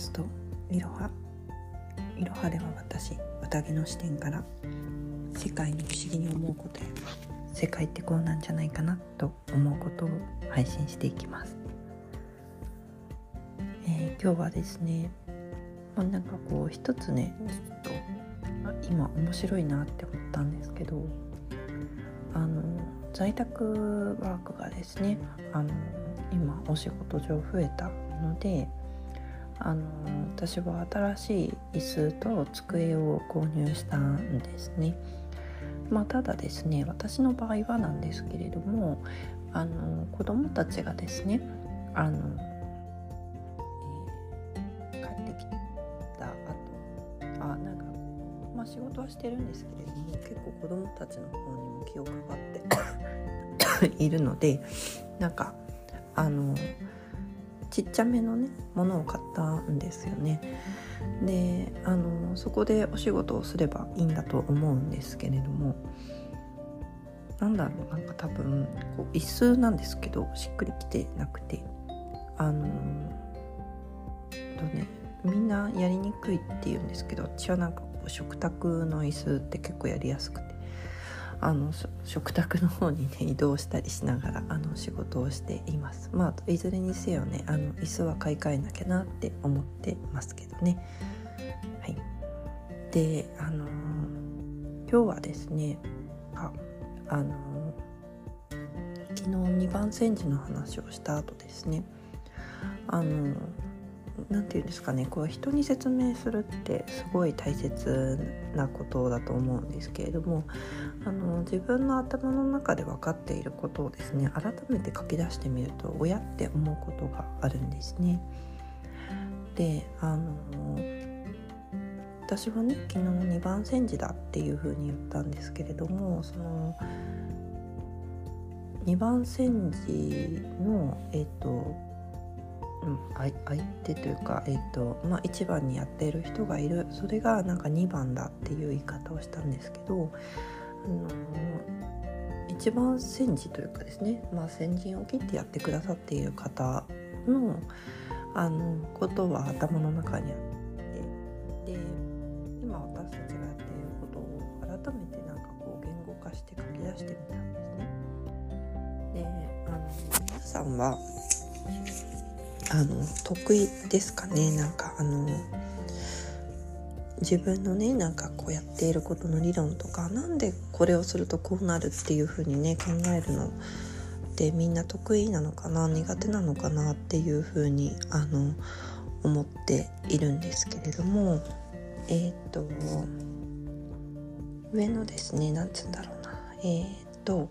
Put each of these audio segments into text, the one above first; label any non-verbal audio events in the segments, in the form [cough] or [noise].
ストいろはいろはでは私宴の視点から世界に不思議に思うことや世界ってこうなんじゃないかなと思うことを配信していきます、えー、今日はですね、まあ、なんかこう一つねちょっと今面白いなって思ったんですけどあの在宅ワークがですねあの今お仕事上増えたのであの私は新しい椅子と机を購入したんですね。まあ、ただですね私の場合はなんですけれどもあの子どもたちがですねあの、えー、帰ってきた後あなんかまあ仕事はしてるんですけれども結構子どもたちの方にも気を配って [coughs] いるのでなんかあのちっちゃめのねものを買ったんですよね。であのそこでお仕事をすればいいんだと思うんですけれどもなんだろうなんか多分こう椅子なんですけどしっくりきてなくてあのとねみんなやりにくいって言うんですけど私はなんかこう食卓の椅子って結構やりやすくあの食卓の方にね移動したりしながらあの仕事をしています。まあいずれにせよねあの椅子は買い替えなきゃなって思ってますけどね。はい。であの今日はですねああの昨日2番煎じの話をした後ですね。あの何て言うんですかねこう人に説明するってすごい大切なことだと思うんですけれどもあの自分の頭の中で分かっていることをですね改めて書き出してみると親って思うことがあるんですね。であの私はね昨日2番煎じだっていうふうに言ったんですけれどもその2番煎じのえっ、とうん、相手というか、えーとまあ、1番にやっている人がいるそれがなんか2番だっていう言い方をしたんですけど、あの一番先時というかですね、まあ、先陣を切ってやってくださっている方のあのことは頭の中にあってで今私たちがやっていることを改めてなんかこう言語化して書き出してみたんですね。であの皆さんはあの得意ですかね？なんかあの自分のねなんかこうやっていることの理論とかなんでこれをするとこうなるっていう風にね考えるのってみんな得意なのかな？苦手なのかなっていう風にあの思っているんですけれどもえっ、と上のですね何つうんだろうな。えっ、と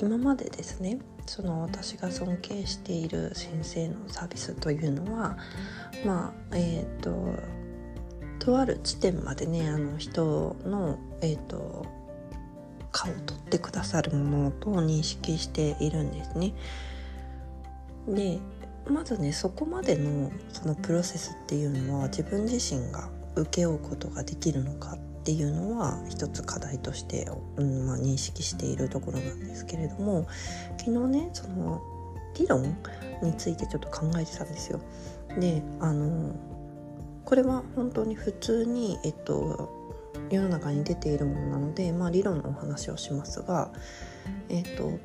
今までですねその私が尊敬している先生のサービスというのはまあえっ、ー、ととある地点までねあの人のえっ、ー、と顔を取ってくださるものと認識しているんですね。でまずねそこまでのそのプロセスっていうのは自分自身が請け負うことができるのかっっていうのは一つ課題として、うんまあ、認識しているところなんですけれども昨日ねその理論についてちょっと考えてたんですよ。であのこれは本当に普通に、えっと、世の中に出ているものなので、まあ、理論のお話をしますが、えっと、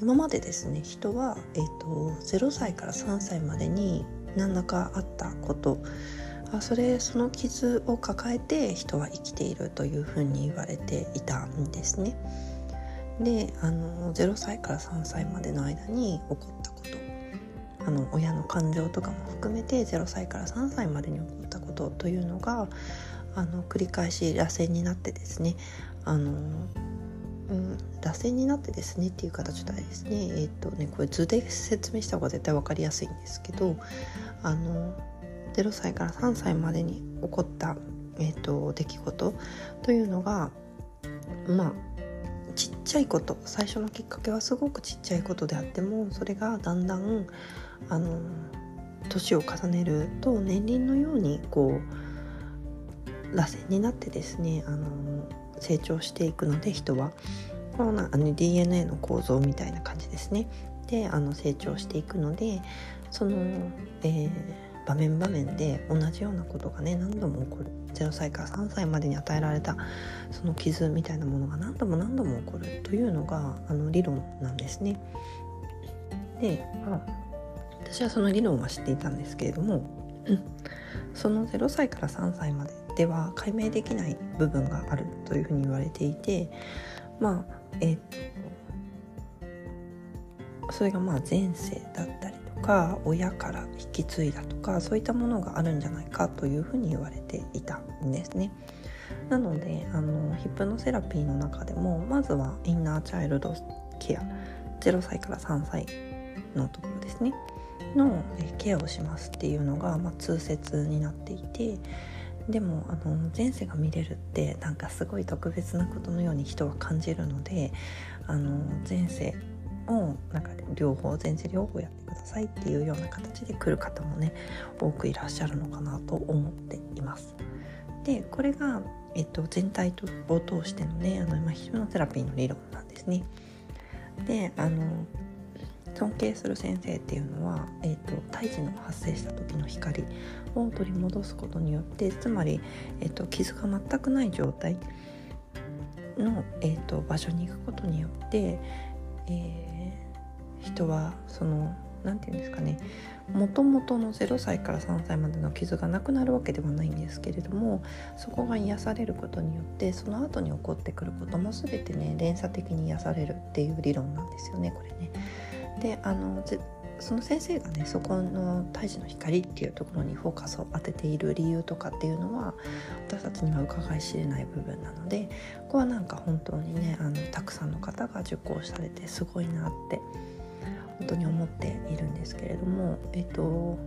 今までですね人は、えっと、0歳から3歳までに何らかあったことあそれその傷を抱えて人は生きているというふうに言われていたんですね。であの0歳から3歳までの間に起こったことあの親の感情とかも含めて0歳から3歳までに起こったことというのがあの繰り返し螺旋になってですねあのうん、螺旋になってですねっていう形でですねえっ、とねこれ図で説明した方が絶対分かりやすいんですけどあの0歳から3歳までに起こった、えーと、出来事というのがまあちっちゃいこと。最初のきっかけはすごくちっちゃいことであってもそれがだんだんあの年を重ねると年輪のようにこう螺旋になってですねあの成長していくので人は。このあの DNA の構造みたいな感じですね。であの成長していくのでその、えー、場面場面で同じようなことがね何度も起こる。0歳から3歳までに与えられたその傷みたいなものが何度も何度も起こる。というのがあの理論なんですね。で、まあ、私はその理論は知っていたんですけれども、うん、その0歳から3歳まででは解明できない部分がある。というふうに言われていてまあえっ、とそれがまあ前世だったりか親から引き継いだとかそういったものがあるんじゃないかというふうに言われていたんですね。なのであのヒプノセラピーの中でもまずはインナーチャイルドケア0歳から3歳のところですねのケアをしますっていうのが、まあ、通説になっていてでもあの前世が見れるってなんかすごい特別なことのように人は感じるのであの前世をなんか両方前世両方やってくださいっていうような形で来る方もね多くいらっしゃるのかなと思っています。でこれが、えっと、全体を通してのねあの、まあ、ヒプノセラピーの理論なんですね。であの尊敬する先生っていうのは、えーと、胎児の発生した時の光を取り戻すことによってつまり、えーと、傷が全くない状態の、えーと、場所に行くことによって、えー、人はその何て言うんですかねもともとの0歳から3歳までの傷がなくなるわけではないんですけれどもそこが癒されることによってその後に起こってくることも全てね連鎖的に癒されるっていう理論なんですよねこれね。であのその先生がねそこの胎児の光っていうところにフォーカスを当てている理由とかっていうのは私たちには伺い知れない部分なのでここはなんか本当にねあのたくさんの方が受講されてすごいなって本当に思っているんですけれどもえっと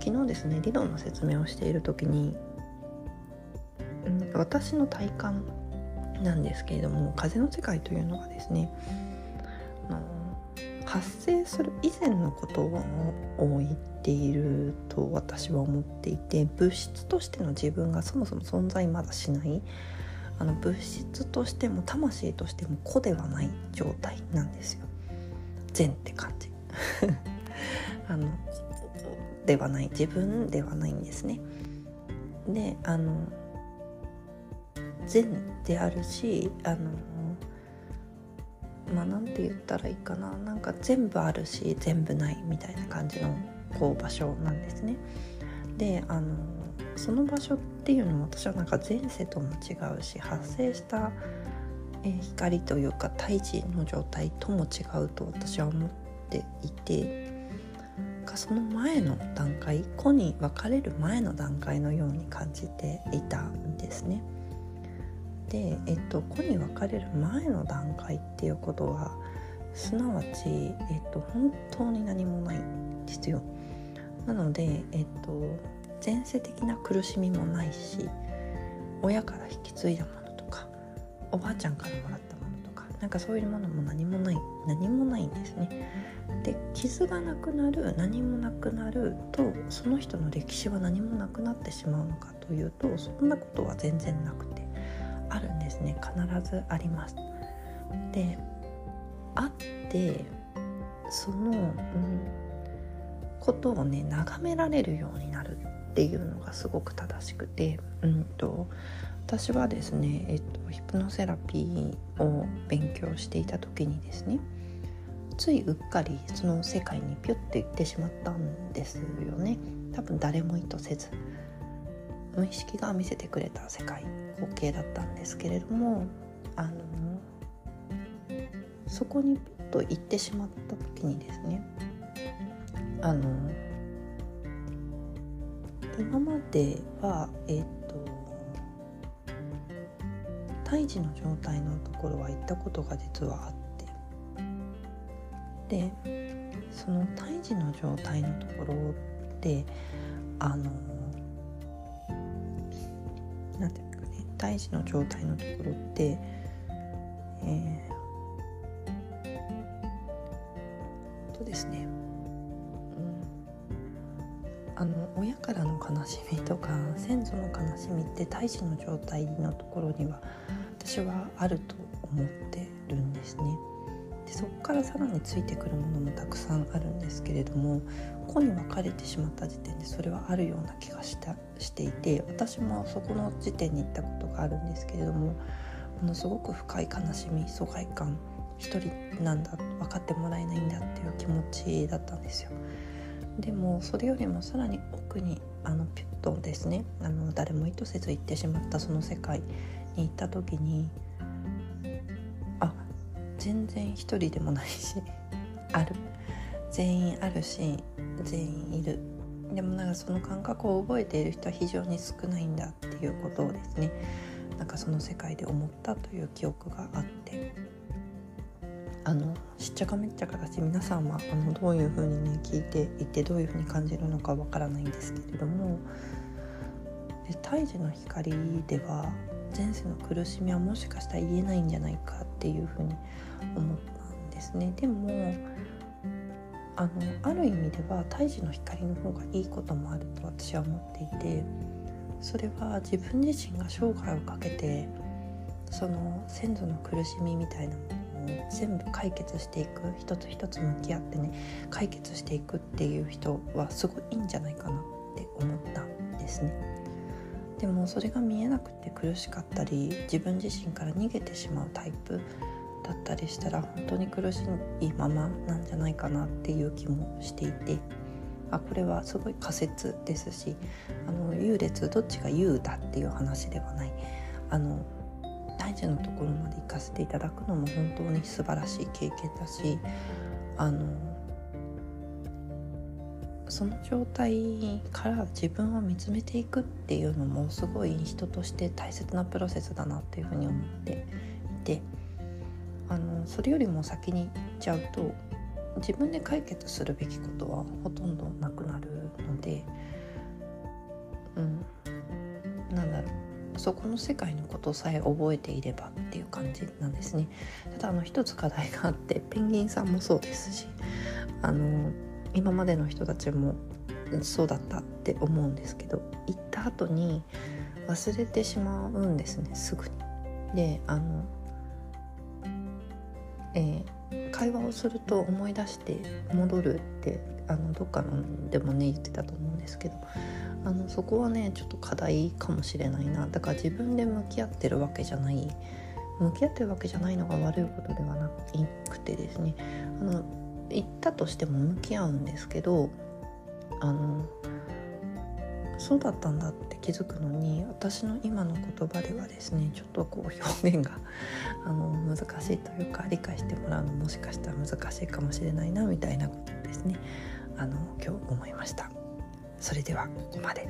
昨日ですね理論の説明をしている時に、うん、私の体感なんですけれども風の世界というのがですねあの発生する以前のことを言っていると私は思っていて物質としての自分がそもそも存在まだしないあの物質としても魂としても子ではない状態なんですよ。善って感じ [laughs] あのではない自分ではないんですね。であの善であるしあのまあなんて言ったらいいかななんか全部あるし全部ないみたいな感じのこう場所なんですね。であのその場所っていうのも私はなんか前世とも違うし発生した光というか胎児の状態とも違うと私は思っていてその前の段階子に別れる前の段階のように感じていたんですね。で、えっと、子に別れる前の段階っていうことはすなわち、えっと、本当に何もないんですよ。なので、えっと、前世的な苦しみもないし親から引き継いだものおばあちゃんからもらったものとかなんかそういうものも何もない何もないんですね。で傷がなくなる何もなくなるとその人の歴史は何もなくなってしまうのかというとそんなことは全然なくてあるんですね必ずあります。であってその、うん、ことをね眺められるようになるっていうのがすごく正しくて、うんと、私はですね、えっと、ヒプノセラピーを勉強していた時にですねついうっかりその世界にピュッて行ってしまったんですよね。多分誰も意図せず無意識が見せてくれた世界光景だったんですけれどもあのそこにピュッと行ってしまった時にですねあの今まではえっ、と胎児の状態のところは行ったことが実はあって。でその胎児の状態のところであのなんていうかね胎児の状態のところって、えー、とですね、うん、あの親からの悲しみとか先祖の悲しみって胎児の状態のところには私はあると思ってるんですね。でそこからさらについてくるものもたくさんあるんですけれども個に分かれてしまった時点でそれはあるような気がしたしていて私もそこの時点に行ったことがあるんですけれどもものすごく深い悲しみ疎外感一人なんだ分かってもらえないんだっていう気持ちだったんですよ。でもそれよりもさらに奥にあのピュッとですねあの誰も意図せず行ってしまったその世界に行った時にあ全然一人でもないし [laughs] ある。全員あるし全員いる。でもなんかその感覚を覚えている人は非常に少ないんだっていうことをですねなんかその世界で思ったという記憶があって。あのしっちゃかめっちゃかだし皆さんはあのどういうふうにね聞いていてどういうふうに感じるのかわからないんですけれどもで胎児の光では前世の苦しみはもしかしたら言えないんじゃないかっていうふうに思ったんですね。でもあのある意味では胎児の光の方がいいこともあると私は思っていてそれは自分自身が生涯をかけてその先祖の苦しみみたいなものを全部解決していく一つ一つ向き合ってね解決していくっていう人はすごいいいんじゃないかなって思ったんですね。でもそれが見えなくて苦しかったり自分自身から逃げてしまうタイプだったりしたら本当に苦しいままなんじゃないかなっていう気もしていてあこれはすごい仮説ですしあの優劣どっちが優だっていう話ではない。あの大事なところまで行かせていただくのも本当に素晴らしい経験だしあのその状態から自分を見つめていくっていうのもすごい人として大切なプロセスだなっていうふうに思っていてあのそれよりも先に行っちゃうと自分で解決するべきことはほとんどなくなるので、うん、なんだろうそこの世界のことさえ覚えていればっていう感じなんですね。ただあの一つ課題があってペンギンさんもそうですしあの今までの人たちもそうだったって思うんですけど行った後に忘れてしまうんですねすぐに。であの、えー、会話をすると思い出して戻るってあのどっかのでもね言ってたと思うんですけどあのそこはねちょっと課題かもしれないなだから自分で向き合ってるわけじゃない向き合ってるわけじゃないのが悪いことではなくてですねあの言ったとしても向き合うんですけどあのそうだったんだって気づくのに私の今の言葉ではですねちょっとこう表現が [laughs] あの難しいというか理解してもらうのもしかしたら難しいかもしれないなみたいなことですねあの今日思いました。それではここまで。